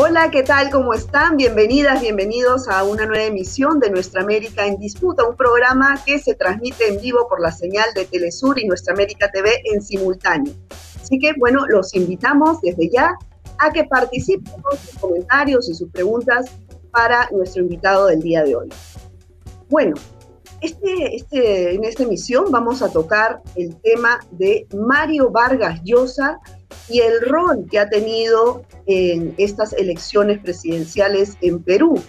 Hola, ¿qué tal? ¿Cómo están? Bienvenidas, bienvenidos a una nueva emisión de Nuestra América en Disputa, un programa que se transmite en vivo por la señal de Telesur y Nuestra América TV en simultáneo. Así que, bueno, los invitamos desde ya a que participen con sus comentarios y sus preguntas para nuestro invitado del día de hoy. Bueno, este, este, en esta emisión vamos a tocar el tema de Mario Vargas Llosa y el rol que ha tenido en estas elecciones presidenciales en Perú.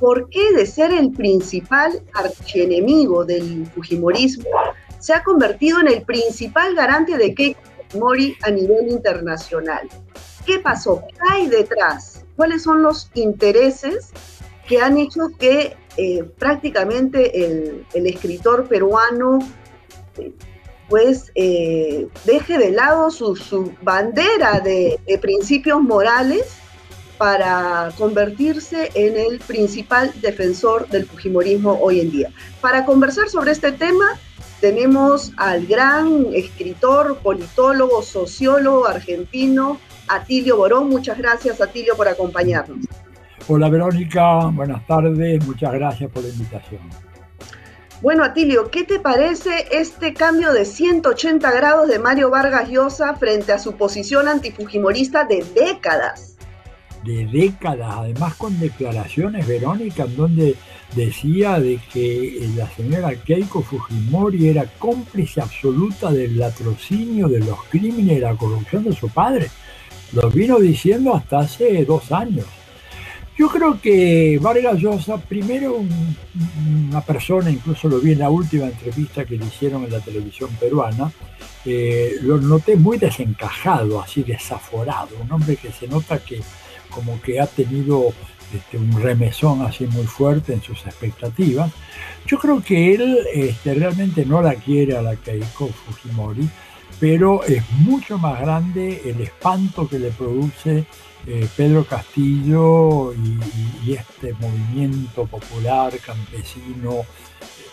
¿Por qué de ser el principal archienemigo del Fujimorismo se ha convertido en el principal garante de Keiko Fujimori a nivel internacional? ¿Qué pasó? ¿Qué hay detrás? ¿Cuáles son los intereses que han hecho que eh, prácticamente el, escritor peruano pues eh, deje de lado su, bandera de, principios morales para convertirse en el principal defensor del Fujimorismo hoy en día. Para conversar sobre este tema tenemos al gran escritor, politólogo, sociólogo argentino, Atilio Borón. Muchas gracias, Atilio, por acompañarnos. Hola Verónica, buenas tardes, muchas gracias por la invitación. Bueno, Atilio, ¿qué te parece este cambio de 180 grados de Mario Vargas Llosa frente a su posición antifujimorista de décadas? De décadas, además con declaraciones, Verónica, en donde decía de que la señora Keiko Fujimori era cómplice absoluta del latrocinio, de los crímenes y la corrupción de su padre. Lo vino diciendo hasta hace dos años. Yo creo que Vargas Llosa, primero una persona, incluso lo vi en la última entrevista que le hicieron en la televisión peruana, eh, lo noté muy desencajado, así desaforado, un hombre que se nota que como que ha tenido este, un remesón así muy fuerte en sus expectativas. Yo creo que él este, realmente no la quiere a la Keiko Fujimori, pero es mucho más grande el espanto que le produce eh, Pedro Castillo y, este movimiento popular, campesino,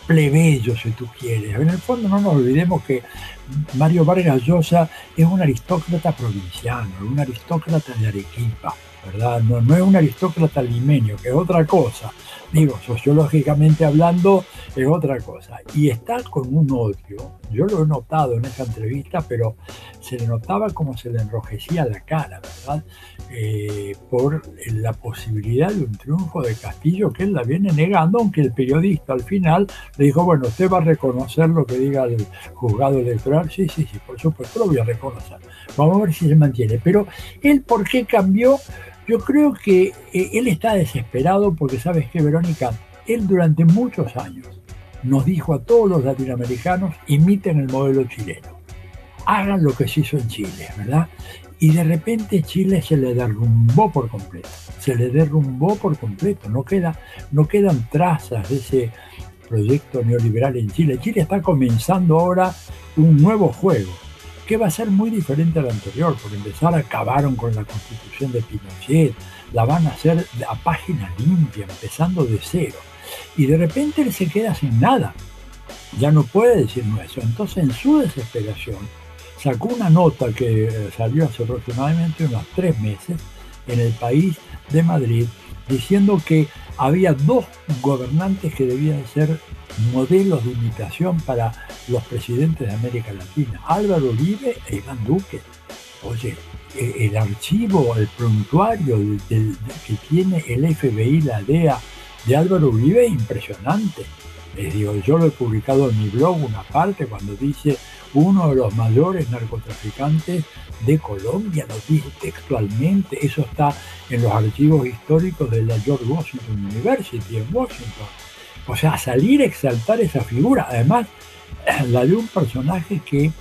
plebeyo, si tú quieres. En el fondo no nos olvidemos que Mario Vargas Llosa es un aristócrata provinciano, un aristócrata de Arequipa, ¿verdad? No, no es un aristócrata limeño, que es otra cosa digo, sociológicamente hablando, es otra cosa. Y está con un odio, yo lo he notado en esa entrevista, pero se le notaba como se le enrojecía la cara, ¿verdad? Eh, por la posibilidad de un triunfo de Castillo que él la viene negando, aunque el periodista al final le dijo, bueno, usted va a reconocer lo que diga el juzgado electoral. Sí, sí, sí, por supuesto lo voy a reconocer. Vamos a ver si se mantiene. Pero él, ¿por qué cambió? Yo creo que eh, él está desesperado porque, ¿sabes qué, Verónica? Él durante muchos años nos dijo a todos los latinoamericanos, imiten el modelo chileno, hagan lo que se hizo en Chile, ¿verdad? Y de repente Chile se le derrumbó por completo, se le derrumbó por completo, no, queda, no quedan trazas de ese proyecto neoliberal en Chile. Chile está comenzando ahora un nuevo juego, que va a ser muy diferente al anterior. Por empezar, acabaron con la constitución de Pinochet, la van a hacer a página limpia, empezando de cero. Y de repente él se queda sin nada. Ya no puede decirnos eso. Entonces, en su desesperación, sacó una nota que eh, salió hace aproximadamente unos tres meses en el país de Madrid, diciendo que había dos gobernantes que debían ser modelos de imitación para los presidentes de América Latina, Álvaro Uribe e Iván Duque. Oye, e, el archivo, el prontuario que tiene el FBI, la DEA de Álvaro Uribe es impresionante. Les digo, yo lo he publicado en mi blog una parte cuando dice uno de los mayores narcotraficantes de Colombia, lo dice textualmente, eso está en los archivos históricos de la George Washington University en Washington. O sea, salir a exaltar esa figura, además la de un personaje que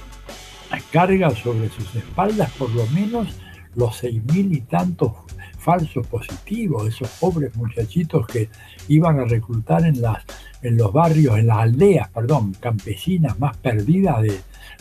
carga sobre sus espaldas por lo menos los seis mil y tantos falsos positivos, esos pobres muchachitos que iban a reclutar en, las, en los barrios, en las aldeas, perdón, campesinas más perdidas de,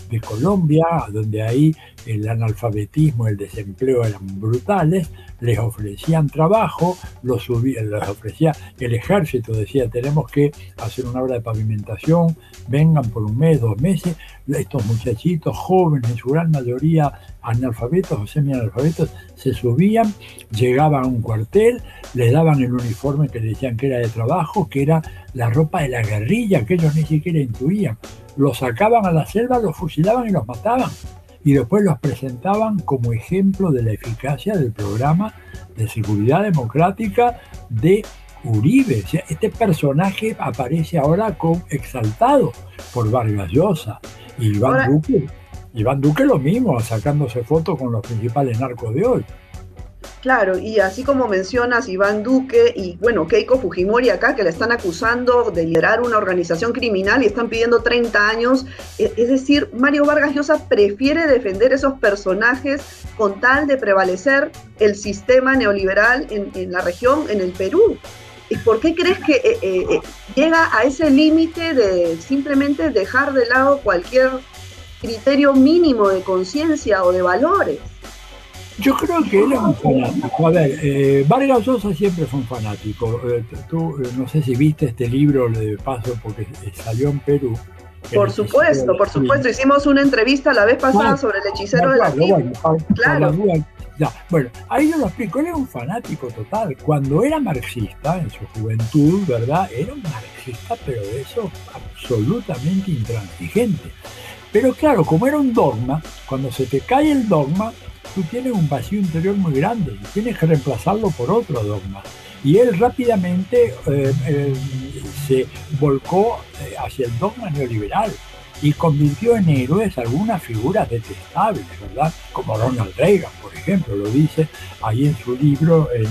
de Colombia, donde ahí el analfabetismo, el desempleo eran brutales, les ofrecían trabajo, los, subían, les ofrecía el ejército, decía, tenemos que hacer una obra de pavimentación, vengan por un mes, dos meses, estos muchachitos jóvenes, en su gran mayoría analfabetos o semi-analfabetos, se subían, llegaban a un cuartel, les daban el uniforme que decían que era de trabajo, que era la ropa de la guerrilla, que ellos ni siquiera intuían. Los sacaban a la selva, los fusilaban y los mataban y después los presentaban como ejemplo de la eficacia del programa de seguridad democrática de Uribe. este personaje aparece ahora con, exaltado por Vargas Llosa y Iván Duque. Iván Duque lo mismo, sacándose fotos con los principales narcos de hoy. Claro, y así como mencionas Iván Duque y bueno, Keiko Fujimori acá, que le están acusando de liderar una organización criminal y están pidiendo 30 años, e, es decir, Mario Vargas Llosa prefiere defender esos personajes con tal de prevalecer el sistema neoliberal en, la región, en el Perú. ¿Y por qué crees que eh, eh, eh, llega a ese límite de simplemente dejar de lado cualquier criterio mínimo de conciencia o de valores? Yo creo que él es un fanático. A ver, eh, Vargas Llosa siempre fue un fanático. Eh, tú, eh, no sé si viste este libro de paso porque salió en Perú. Por supuesto, por supuesto. Hicimos una entrevista la vez pasada ah, sobre el hechicero de la bueno, claro. ya. Bueno, ahí yo lo explico. Él era un fanático total. Cuando era marxista, en su juventud, ¿verdad? Era un marxista, pero de eso absolutamente intransigente. Pero claro, como era un dogma, cuando se te cae el dogma, tú tienes un vacío interior muy grande y tienes que reemplazarlo por otro dogma. Y él rápidamente eh, eh, se volcó eh, hacia el dogma neoliberal y convirtió en héroes algunas figuras detestables, ¿verdad? Como Ronald Reagan, por ejemplo, lo dice ahí en su libro, en,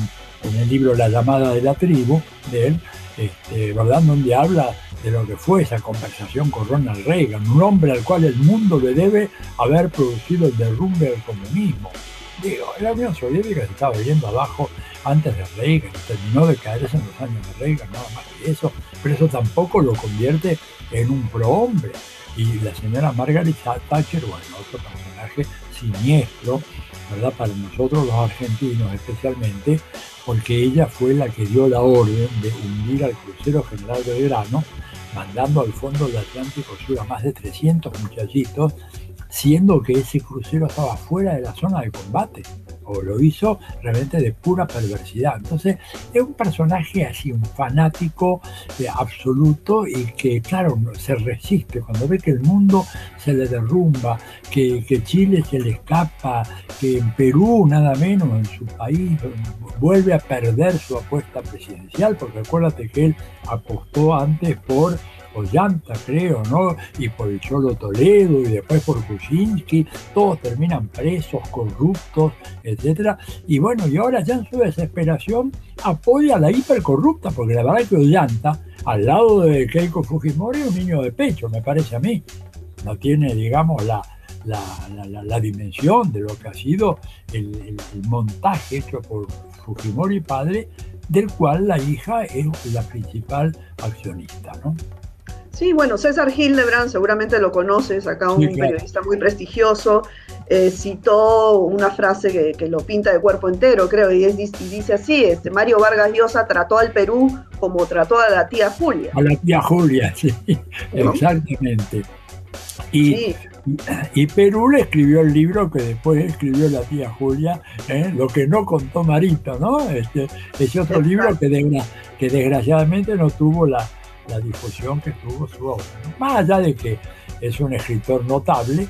el libro La llamada de la tribu de él, este, ¿verdad? Donde habla de lo que fue esa conversación con Ronald Reagan, un hombre al cual el mundo le debe haber producido el derrumbe del comunismo. Digo, la Unión Soviética estaba yendo abajo antes de Reagan, terminó de caerse en los años de Reagan, nada más que eso, pero eso tampoco lo convierte en un prohombre. Y la señora Margaret Thatcher, bueno, otro personaje siniestro, ¿verdad? Para nosotros los argentinos especialmente, porque ella fue la que dio la orden de hundir al crucero general de Belgrano mandando al fondo del Atlántico Sur a más de 300 muchachitos, siendo que ese crucero estaba fuera de la zona de combate o lo hizo realmente de pura perversidad. Entonces es un personaje así, un fanático eh, absoluto y que claro, se resiste cuando ve que el mundo se le derrumba, que, que Chile se le escapa, que en Perú nada menos, en su país, vuelve a perder su apuesta presidencial, porque acuérdate que él apostó antes por Ollanta, creo, ¿no? Y por el Cholo Toledo y después por Kuczynski, todos terminan presos, corruptos, etc. Y bueno, y ahora ya en su desesperación apoya a la hipercorrupta, porque la verdad es que Ollanta, al lado de Keiko Fujimori, es un niño de pecho, me parece a mí. No tiene, digamos, la, la, dimensión de lo que ha sido el, el, montaje hecho por Fujimori padre, del cual la hija es la principal accionista, ¿no? Sí, bueno, César Hildebrand, seguramente lo conoces, acá un periodista muy prestigioso, eh, citó una frase que, lo pinta de cuerpo entero, creo, y, dice así, este, Mario Vargas Llosa trató al Perú como trató a la tía Julia. A la tía Julia, sí, exactamente. Y, y, Perú le escribió el libro que después escribió la tía Julia, ¿eh? lo que no contó Marito, ¿no? Este, ese otro libro que, que desgraciadamente no tuvo la, la difusión que tuvo su obra. Más allá de que es un escritor notable,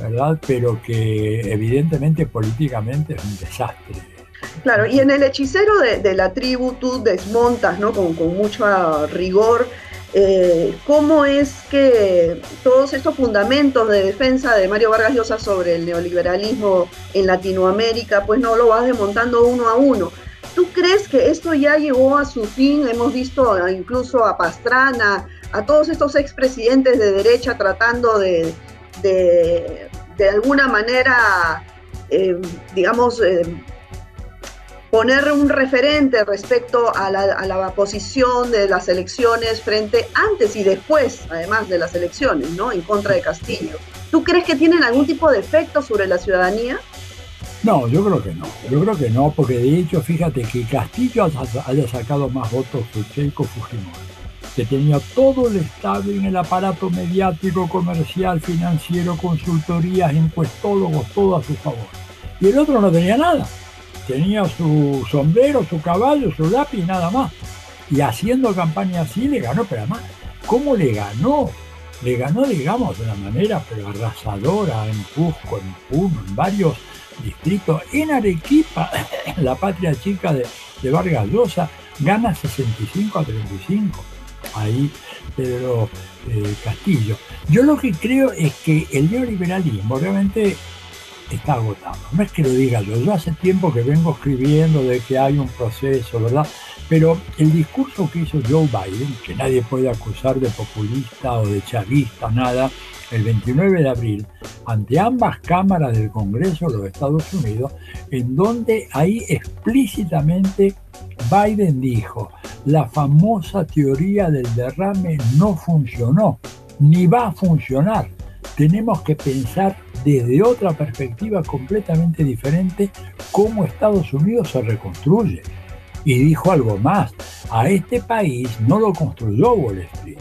¿verdad? Pero que evidentemente políticamente es un desastre. Claro, y en el hechicero de, la tribu tú desmontas, ¿no? Con, con mucho rigor. Eh, cómo es que todos estos fundamentos de defensa de Mario Vargas Llosa sobre el neoliberalismo en Latinoamérica, pues no lo vas desmontando uno a uno. ¿Tú crees que esto ya llegó a su fin? Hemos visto incluso a Pastrana, a todos estos expresidentes de derecha tratando de, de, alguna manera, eh, digamos, eh, poner un referente respecto a la, a la, posición de las elecciones frente antes y después, además de las elecciones, ¿no? En contra de Castillo. ¿Tú crees que tienen algún tipo de efecto sobre la ciudadanía? No, yo creo que no. Yo creo que no, porque de hecho, fíjate que Castillo haya sacado más votos que Keiko Fujimori, que tenía todo el Estado en el aparato mediático, comercial, financiero, consultorías, encuestólogos, todo a su favor. Y el otro no tenía nada. Tenía su sombrero, su caballo, su lápiz, nada más. Y haciendo campaña así le ganó, pero además, ¿cómo le ganó? Le ganó, digamos, de una manera pero arrasadora en Cusco, en Puno, en varios distrito en Arequipa, la patria chica de, Vargas Llosa, gana 65 a 35. Ahí Pedro eh, Castillo. Yo lo que creo es que el neoliberalismo realmente está agotado. No es que lo diga yo, yo hace tiempo que vengo escribiendo de que hay un proceso, ¿verdad? Pero el discurso que hizo Joe Biden, que nadie puede acusar de populista o de chavista, nada, el 29 de abril ante ambas cámaras del Congreso de los Estados Unidos, en donde ahí explícitamente Biden dijo, la famosa teoría del derrame no funcionó, ni va a funcionar. Tenemos que pensar desde otra perspectiva completamente diferente cómo Estados Unidos se reconstruye. Y dijo algo más, a este país no lo construyó Wall Street,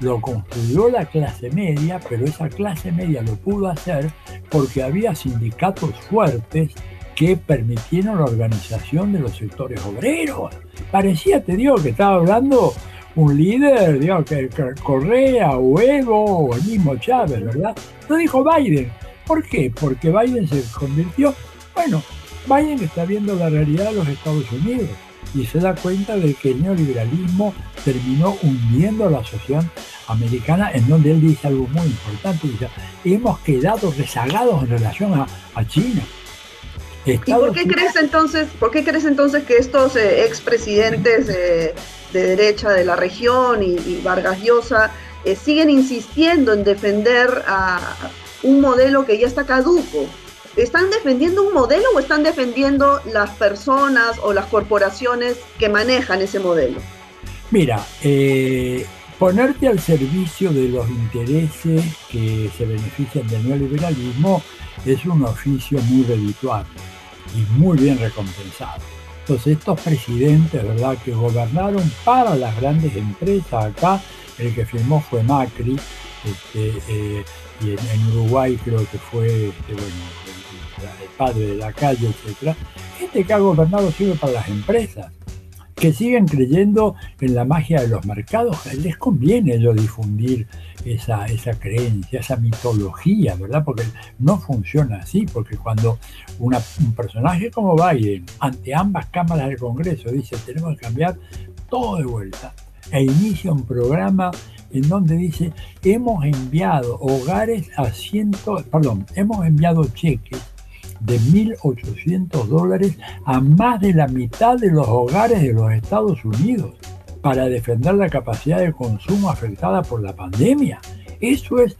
lo construyó la clase media, pero esa clase media lo pudo hacer porque había sindicatos fuertes que permitieron la organización de los sectores obreros. Parecía, te digo, que estaba hablando un líder, digo, que, Correa o o el mismo Chávez, ¿verdad? Lo dijo Biden. ¿Por qué? Porque Biden se convirtió, bueno, Biden está viendo la realidad de los Estados Unidos y se da cuenta de que el neoliberalismo terminó hundiendo a la sociedad americana, en donde él dice algo muy importante, dice, hemos quedado rezagados en relación a, China. ¿Y por qué, crees entonces, por qué crees entonces que estos eh, expresidentes de derecha de la región y, Vargas Llosa eh, siguen insistiendo en defender a un modelo que ya está caduco? ¿Están defendiendo un modelo o están defendiendo las personas o las corporaciones que manejan ese modelo? Mira, eh, ponerte al servicio de los intereses que se benefician del neoliberalismo es un oficio muy redituable y muy bien recompensado. Entonces estos presidentes, ¿verdad?, que gobernaron para las grandes empresas acá, el que firmó fue Macri, este, eh, y en, Uruguay creo que fue este, bueno, el, padre de la calle, etc. Gente que ha gobernado siempre para las empresas que siguen creyendo en la magia de los mercados, les conviene ellos difundir esa, esa creencia, esa mitología, ¿verdad? Porque no funciona así, porque cuando un personaje como Biden, ante ambas cámaras del Congreso, dice tenemos que cambiar todo de vuelta, e inicia un programa en donde dice hemos enviado hogares a cientos, perdón, hemos enviado cheques de 1.800 dólares a más de la mitad de los hogares de los Estados Unidos para defender la capacidad de consumo afectada por la pandemia. Eso es,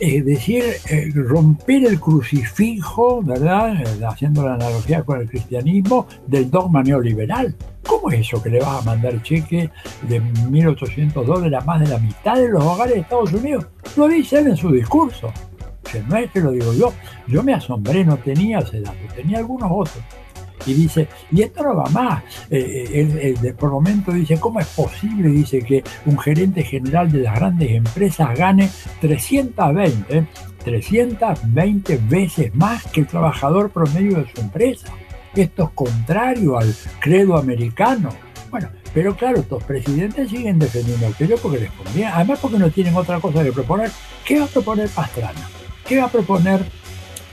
es decir, eh, romper el crucifijo, ¿verdad? Eh, haciendo la analogía con el cristianismo del dogma neoliberal. ¿Cómo es eso que le vas a mandar cheque de 1.800 dólares a más de la mitad de los hogares de Estados Unidos? Lo dice él en su discurso no es que lo digo yo, yo me asombré, no tenía ese dato, tenía algunos otros. Y dice, y esto no va más. Eh, eh, él, por momento dice, ¿cómo es posible? Dice que un gerente general de las grandes empresas gane 320, 320 veces más que el trabajador promedio de su empresa. Esto es contrario al credo americano. Bueno, pero claro, estos presidentes siguen defendiendo al credo porque les conviene. Además porque no tienen otra cosa que proponer. ¿Qué va a proponer Pastrana? ¿Qué va a proponer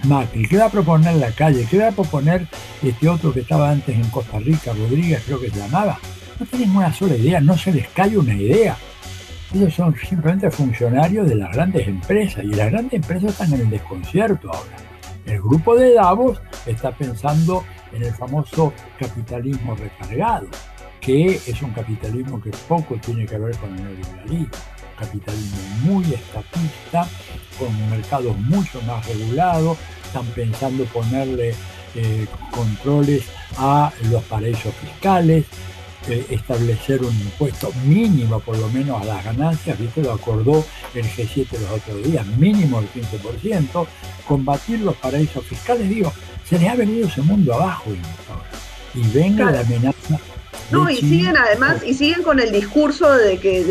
Macri? ¿Qué va a proponer la calle? ¿Qué va a proponer este otro que estaba antes en Costa Rica, Rodríguez creo que se llamaba? No tienen una sola idea, no se les cae una idea. Ellos son simplemente funcionarios de las grandes empresas y las grandes empresas están en el desconcierto ahora. El grupo de Davos está pensando en el famoso capitalismo recargado, que es un capitalismo que poco tiene que ver con el neoliberalismo capitalismo muy estatista, con mercados mucho más regulados, están pensando ponerle eh, controles a los paraísos fiscales, eh, establecer un impuesto mínimo por lo menos a las ganancias, ¿viste? Lo acordó el G7 los otros días, mínimo del 15%, combatir los paraísos fiscales, digo, se les ha venido ese mundo abajo y venga la amenaza no, y siguen además, y siguen con el discurso de que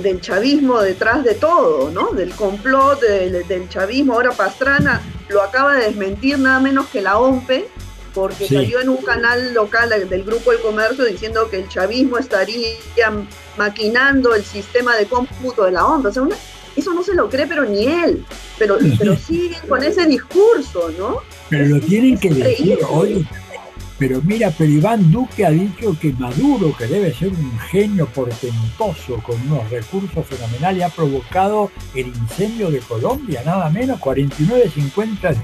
del chavismo detrás de todo, ¿no? Del complot del, chavismo. Ahora Pastrana lo acaba de desmentir nada menos que la OMPE, porque salió en un canal local del Grupo El Comercio diciendo que el chavismo estaría maquinando el sistema de cómputo de la OMPE. O sea, eso no se lo cree, pero ni él. Pero, pero siguen con ese discurso, ¿no? Pero lo tienen que decir hoy pero mira, pero Iván Duque ha dicho que Maduro, que debe ser un genio portentoso con unos recursos fenomenales, ha provocado el incendio de Colombia, nada menos, 49-50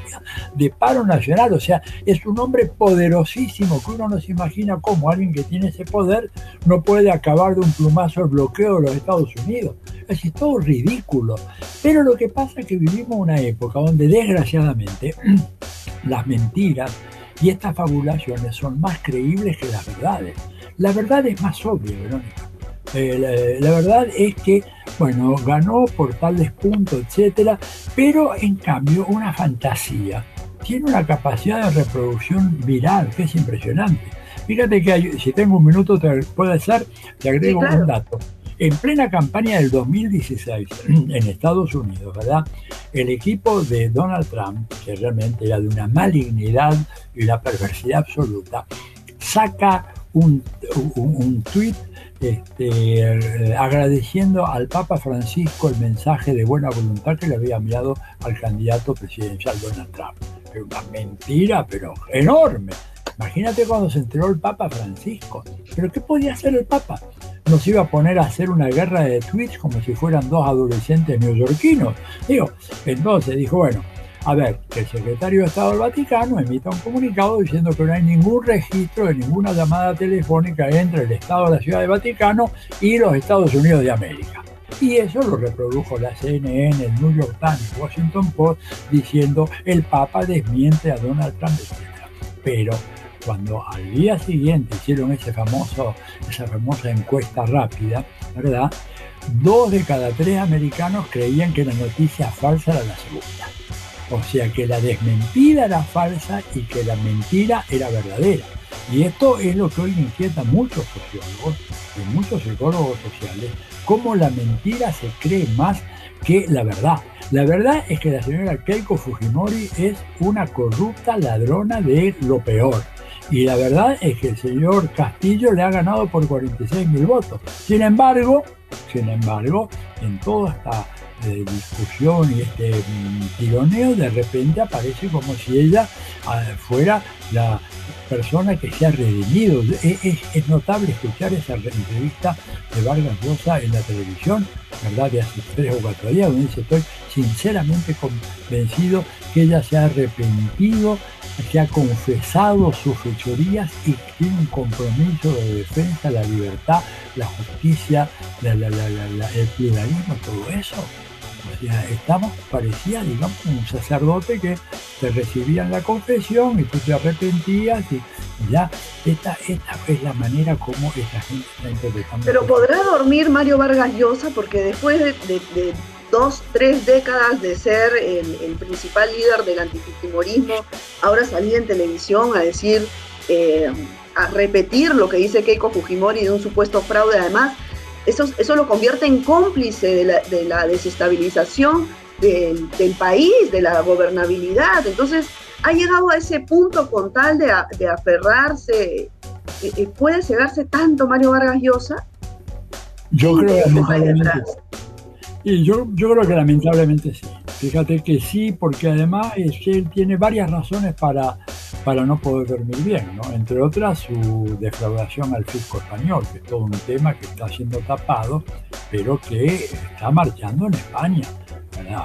de paro nacional. O sea, es un hombre poderosísimo que uno no se imagina cómo alguien que tiene ese poder no puede acabar de un plumazo el bloqueo de los Estados Unidos. Es todo ridículo. Pero lo que pasa es que vivimos una época donde desgraciadamente las mentiras y estas fabulaciones son más creíbles que las verdades. La verdad es más obvia, Verónica. Eh, la, verdad es que, bueno, ganó por tales puntos, etcétera, pero en cambio una fantasía tiene una capacidad de reproducción viral que es impresionante. Fíjate que si tengo un minuto, te, puede ser, te agrego un dato. En plena campaña del 2016 en Estados Unidos, ¿verdad? El equipo de Donald Trump, que realmente era de una malignidad y una perversidad absoluta, saca un, un, este, agradeciendo al Papa Francisco el mensaje de buena voluntad que le había enviado al candidato presidencial Donald Trump. Es una mentira, pero enorme. Imagínate cuando se enteró el Papa Francisco. ¿Pero qué podía hacer el Papa? Nos iba a poner a hacer una guerra de tweets como si fueran dos adolescentes neoyorquinos. Digo, entonces dijo, bueno, a ver, el secretario de Estado del Vaticano emita un comunicado diciendo que no hay ningún registro de ninguna llamada telefónica entre el Estado de la Ciudad de Vaticano y los Estados Unidos de América. Y eso lo reprodujo la CNN, el New York Times, Washington Post, diciendo el Papa desmiente a Donald Trump. Pero cuando al día siguiente hicieron ese famoso, esa famosa encuesta rápida, ¿verdad? Dos de cada tres americanos creían que la noticia falsa era la segunda. O sea que la desmentida era falsa y que la mentira era verdadera. Y esto es lo que hoy inquieta a muchos sociólogos y muchos psicólogos sociales, cómo la mentira se cree más que la verdad. La verdad es que la señora Keiko Fujimori es una corrupta ladrona de lo peor. Y la verdad es que el señor Castillo le ha ganado por 46 mil votos. Sin embargo, sin embargo, en toda esta eh, discusión y este mm, tironeo, de repente aparece como si ella ah, fuera la persona que se ha redimido. Es, notable escuchar esa entrevista de Vargas Llosa en la televisión, ¿verdad? De hace tres o cuatro días, donde dice, estoy sinceramente convencido que ella se ha arrepentido que ha confesado sus fechorías y tiene un compromiso de defensa de la libertad, la justicia, el pluralismo, todo eso. O sea, estamos, parecía, digamos, un sacerdote que te recibía la confesión y tú te arrepentías y ya, esta, esta es la manera como esta gente está interpretando. Pero podrá dormir Mario Vargas Llosa porque después de dos, tres décadas de ser el, principal líder del antifujimorismo, ahora salía en televisión a decir, eh, a repetir lo que dice Keiko Fujimori de un supuesto fraude. Además, eso, eso lo convierte en cómplice de la, desestabilización del, país, de la gobernabilidad. Entonces, ha llegado a ese punto con tal de, de aferrarse. Eh, eh, ¿Puede cegarse tanto Mario Vargas Llosa? Yo creo que y yo, yo creo que lamentablemente sí. Fíjate que sí, porque además él tiene varias razones para, para no poder dormir bien, ¿no? Entre otras su defraudación al fisco español, que es todo un tema que está siendo tapado, pero que está marchando en España.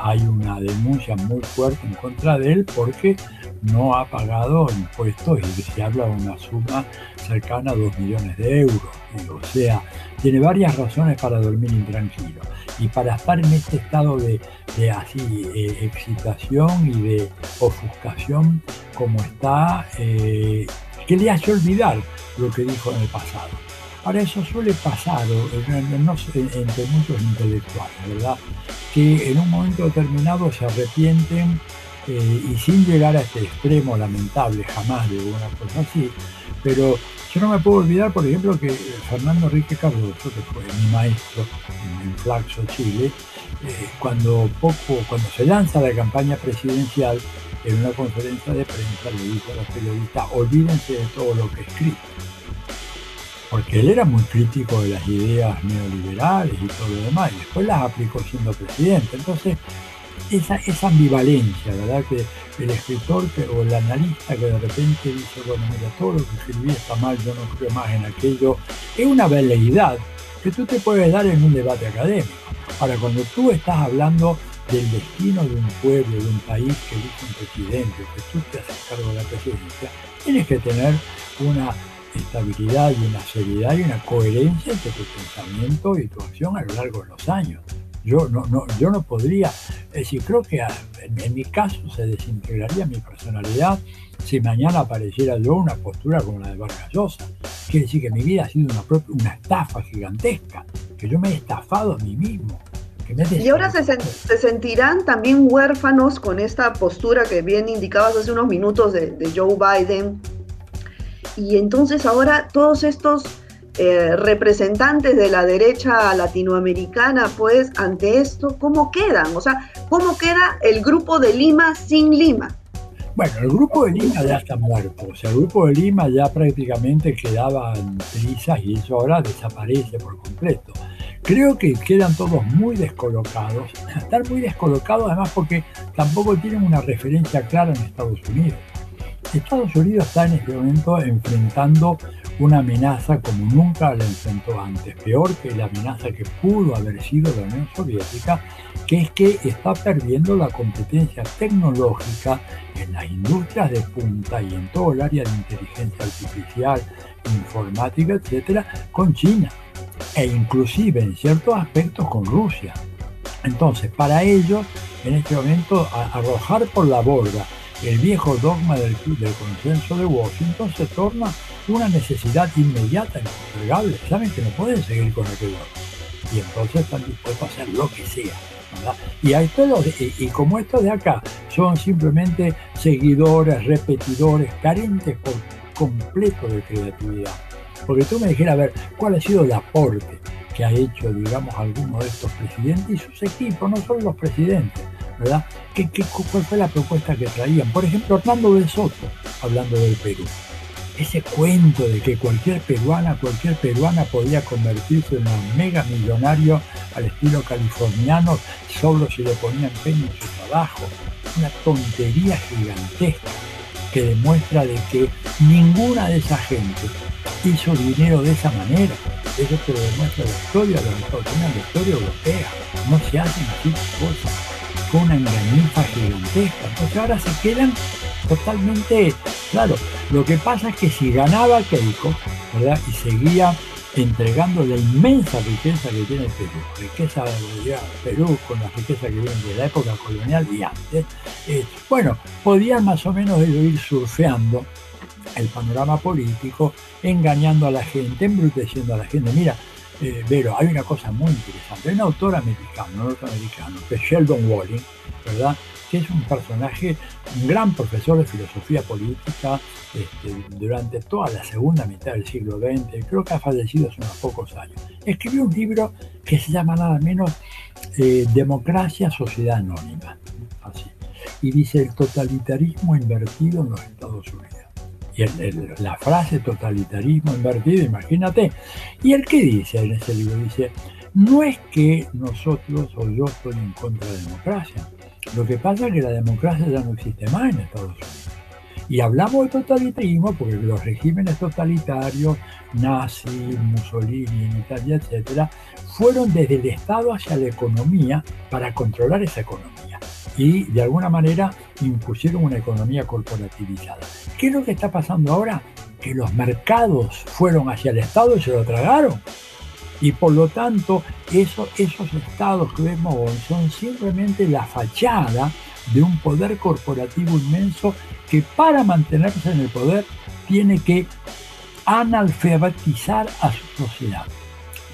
Hay una denuncia muy fuerte en contra de él porque no ha pagado impuestos y se habla de una suma cercana a 2 millones de euros. O sea, tiene varias razones para dormir intranquilo y para estar en este estado de, así eh, excitación y de ofuscación como está, eh, que le hace olvidar lo que dijo en el pasado. Ahora eso suele pasar no, entre muchos intelectuales, ¿verdad? Que en un momento determinado se arrepienten eh, y sin llegar a este extremo lamentable jamás de una cosa así, pero yo no me puedo olvidar, por ejemplo, que Fernando Enrique Cardoso, que fue mi maestro en, Flaxo, Chile, eh, cuando poco, cuando se lanza la campaña presidencial, en una conferencia de prensa le dijo a los periodistas, olvídense de todo lo que escrito. Porque él era muy crítico de las ideas neoliberales y todo lo demás, y después las aplicó siendo presidente. Entonces, esa, esa ambivalencia, ¿verdad? Que el escritor o el analista que de repente dice, bueno, mira, todo lo que escribí está mal, yo no creo más en aquello, es una veleidad que tú te puedes dar en un debate académico. Ahora, cuando tú estás hablando del destino de un pueblo, de un país que elige un presidente, que tú te haces cargo de la presidencia, tienes que tener una estabilidad y una seriedad y una coherencia entre tu pensamiento y tu acción a lo largo de los años. Yo no, no, yo no podría, es decir, creo que en, mi caso se desintegraría mi personalidad si mañana apareciera yo una postura como la de Vargas Llosa. Quiere decir que mi vida ha sido una, una estafa gigantesca, que yo me he estafado a mí mismo. y ahora se, se, sentirán también huérfanos con esta postura que bien indicabas hace unos minutos de, de Joe Biden. Y entonces ahora todos estos eh, representantes de la derecha latinoamericana, pues ante esto, ¿cómo quedan? O sea, ¿cómo queda el grupo de Lima sin Lima? Bueno, el grupo de Lima ya está muerto, o sea, el grupo de Lima ya prácticamente quedaba en trizas y eso ahora desaparece por completo. Creo que quedan todos muy descolocados, están muy descolocados además porque tampoco tienen una referencia clara en Estados Unidos. Estados Unidos está en este momento enfrentando una amenaza como nunca la enfrentó antes, peor que la amenaza que pudo haber sido la Unión Soviética, que es que está perdiendo la competencia tecnológica en las industrias de punta y en todo el área de inteligencia artificial, informática, etcétera, con China e inclusive en ciertos aspectos con Rusia. Entonces, para ellos, en este momento, arrojar por la borda el viejo dogma del, del consenso de Washington se torna una necesidad inmediata y entregable. Saben que no pueden seguir con aquello. Y entonces están dispuestos a hacer lo que sea. Y, hay todos, y, como estos de acá son simplemente seguidores, repetidores, carentes por completo de creatividad. Porque tú me dijeras, a ver, ¿cuál ha sido el aporte que ha hecho, digamos, alguno de estos presidentes y sus equipos, no solo los presidentes, ¿verdad? ¿Qué, qué, cuál fue la propuesta que traían? Por ejemplo, Hernando de Soto, hablando del Perú ese cuento de que cualquier peruana, cualquier peruana podía convertirse en un mega millonario al estilo californiano solo si le ponían empeño en su trabajo, una tontería gigantesca que demuestra de que ninguna de esa gente hizo dinero de esa manera. Eso te lo demuestra la historia de los Estados Unidos, la historia europea. No se hacen así cosas con una engañifa gigantesca. Entonces ahora se quedan totalmente, claro, lo que pasa es que si ganaba Keiko, ¿verdad? Y seguía entregando la inmensa riqueza que tiene Perú, riqueza de Perú con la riqueza que viene de la época colonial y antes, eh, bueno, podían más o menos ir surfeando el panorama político, engañando a la gente, embruteciendo a la gente. Mira, eh, Vero, hay una cosa muy interesante. Hay un autor americano, norteamericano, que es Sheldon Walling, ¿verdad? Que es un personaje, un gran profesor de filosofía política este, durante toda la segunda mitad del siglo XX, creo que ha fallecido hace unos pocos años. Escribió un libro que se llama nada menos eh, Democracia, Sociedad Anónima, así. Y dice el totalitarismo invertido en los Estados Unidos. Y la frase totalitarismo invertido, imagínate. ¿Y el qué dice en ese libro? Dice, no es que nosotros o yo estoy en contra de la democracia, lo que pasa es que la democracia ya no existe más en Estados Unidos. Y hablamos de totalitarismo porque los regímenes totalitarios, nazi, Mussolini Italia, etcétera, fueron desde el Estado hacia la economía para controlar esa economía. Y de alguna manera impusieron una economía corporativizada. ¿Qué es lo que está pasando ahora? Que los mercados fueron hacia el Estado y se lo tragaron. Y por lo tanto, esos estados que vemos hoy son simplemente la fachada de un poder corporativo inmenso que para mantenerse en el poder tiene que analfabetizar a su sociedad.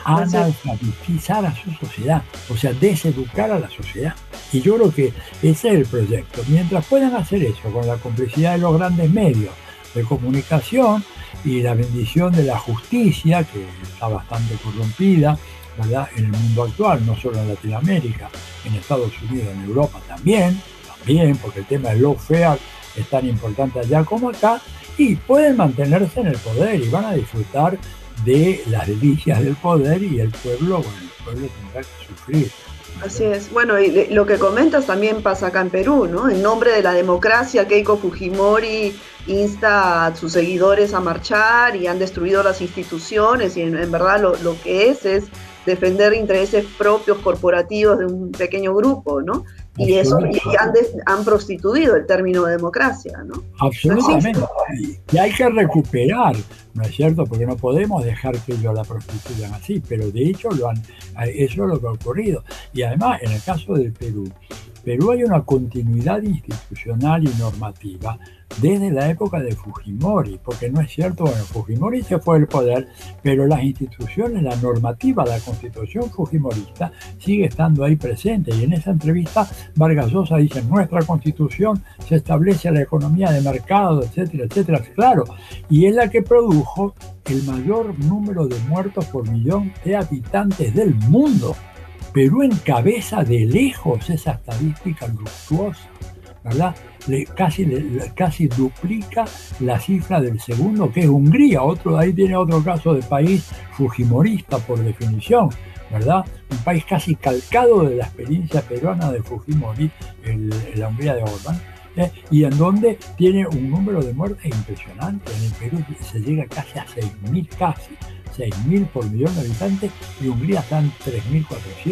Analfabetizar a su sociedad, o sea, deseducar a la sociedad. Y yo creo que ese es el proyecto. Mientras puedan hacer eso con la complicidad de los grandes medios de comunicación y la bendición de la justicia, que está bastante corrompida, ¿verdad? En el mundo actual, no solo en Latinoamérica, en Estados Unidos, en Europa también, también, porque el tema del lawfare es tan importante allá como acá, y pueden mantenerse en el poder y van a disfrutar de las delicias del poder y el pueblo, bueno, el pueblo tendrá que sufrir. Así es. Bueno, y lo que comentas también pasa acá en Perú, ¿no? En nombre de la democracia, Keiko Fujimori insta a sus seguidores a marchar y han destruido las instituciones y en, verdad lo, lo, que es es defender intereses propios corporativos de un pequeño grupo, ¿no? Y eso y han, han, prostituido el término democracia, ¿no? Absolutamente. y hay que recuperar, ¿no es cierto? Porque no podemos dejar que ellos la prostituyan así, pero de hecho lo han, eso es lo que ha ocurrido. Y además, en el caso del Perú, Perú hay una continuidad institucional y normativa desde la época de Fujimori, porque no es cierto, bueno, Fujimori se fue del poder, pero las instituciones, la normativa, la constitución fujimorista sigue estando ahí presente. Y en esa entrevista Vargas Llosa dice, nuestra constitución se establece la economía de mercado, etcétera, etcétera. Claro, y es la que produjo el mayor número de muertos por millón de habitantes del mundo. Perú encabeza de lejos esa estadística luctuosa, ¿verdad? casi, casi duplica la cifra del segundo, que es Hungría. Otro, ahí tiene otro caso de país fujimorista por definición, ¿verdad? Un país casi calcado de la experiencia peruana de Fujimori, en la Hungría de Orbán. ¿Eh? y en donde tiene un número de muertes impresionante. En el Perú se llega casi a 6.000 casi, 6.000 por millón de habitantes y Hungría están 3.400,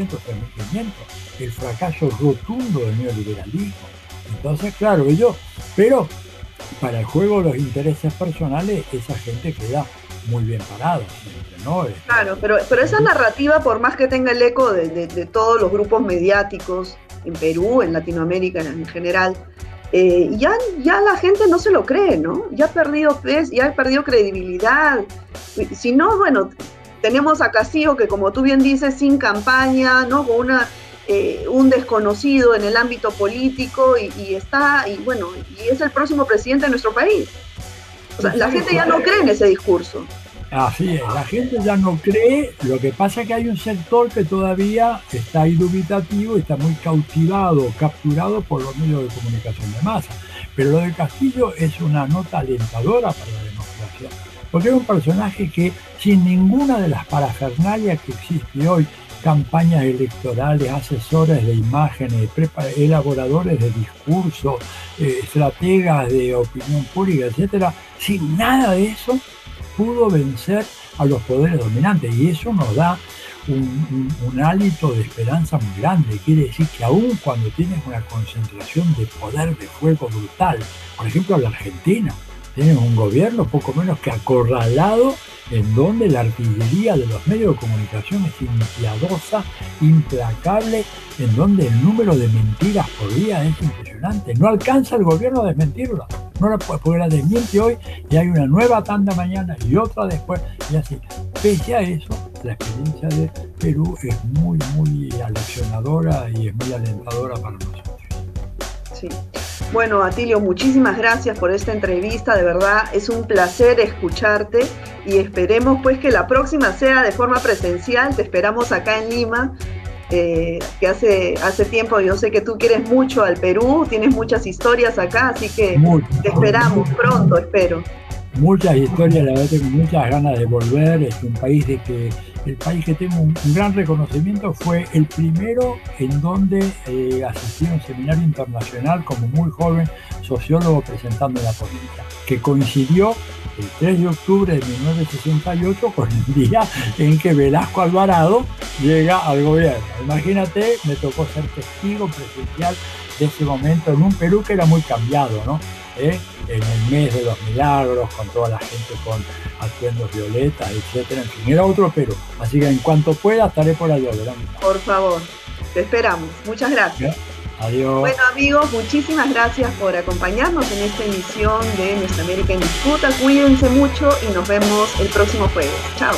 3.500. El fracaso rotundo del neoliberalismo entonces, claro, yo, pero para el juego los intereses personales, esa gente queda muy bien parada. ¿no? Este, claro, pero, pero esa narrativa, por más que tenga el eco de, todos los grupos mediáticos en Perú, en Latinoamérica en general, eh, ya, ya la gente no se lo cree, ¿no? Ya ha perdido ya ha perdido credibilidad. Si no, bueno, tenemos a Castillo que, como tú bien dices, sin campaña, ¿no? Con una eh, un desconocido en el ámbito político y, está, y bueno, y es el próximo presidente de nuestro país. O sea, la gente ya no cree en ese discurso. Así es, la gente ya no cree, lo que pasa es que hay un sector que todavía está ahí dubitativo, está muy cautivado, capturado por los medios de comunicación de masa. Pero lo de Castillo es una nota alentadora para la democracia, porque es un personaje que sin ninguna de las parafernalias que existe hoy, campañas electorales, asesores de imágenes, elaboradores de discursos, eh, estrategas de opinión pública, etcétera, sin nada de eso pudo vencer a los poderes dominantes y eso nos da un, hálito de esperanza muy grande. Quiere decir que aún cuando tienes una concentración de poder de fuego brutal, por ejemplo la Argentina, tienes un gobierno poco menos que acorralado en donde la artillería de los medios de comunicación es impiadosa, implacable, en donde el número de mentiras por día es impresionante. No alcanza el gobierno a desmentirla. No la puede, porque la desmiente hoy y hay una nueva tanda mañana y otra después y así. Pese a eso, la experiencia de Perú es muy, muy aleccionadora y es muy alentadora para nosotros. Sí. Bueno, Atilio, muchísimas gracias por esta entrevista, de verdad es un placer escucharte y esperemos pues que la próxima sea de forma presencial, te esperamos acá en Lima, eh, que hace, hace tiempo yo sé que tú quieres mucho al Perú, tienes muchas historias acá, así que te esperamos pronto, espero. Muchas historias, la verdad tengo muchas ganas de volver, es un país de que el país que tengo un, gran reconocimiento fue el primero en donde eh, asistí a un seminario internacional como muy joven sociólogo presentando la política, que coincidió el 3 de octubre de 1968 con el día en que Velasco Alvarado llega al gobierno. Imagínate, me tocó ser testigo presencial de ese momento en un Perú que era muy cambiado, ¿no? ¿Eh? en el mes de los milagros, con toda la gente con atuendos violetas, etcétera, en fin, era otro Perú. Así que en cuanto pueda estaré por allá, Por favor, te esperamos. Muchas gracias. Adiós. Bueno amigos, muchísimas gracias por acompañarnos en esta emisión de Nuestra América en Disputa. Cuídense mucho y nos vemos el próximo jueves. Chao.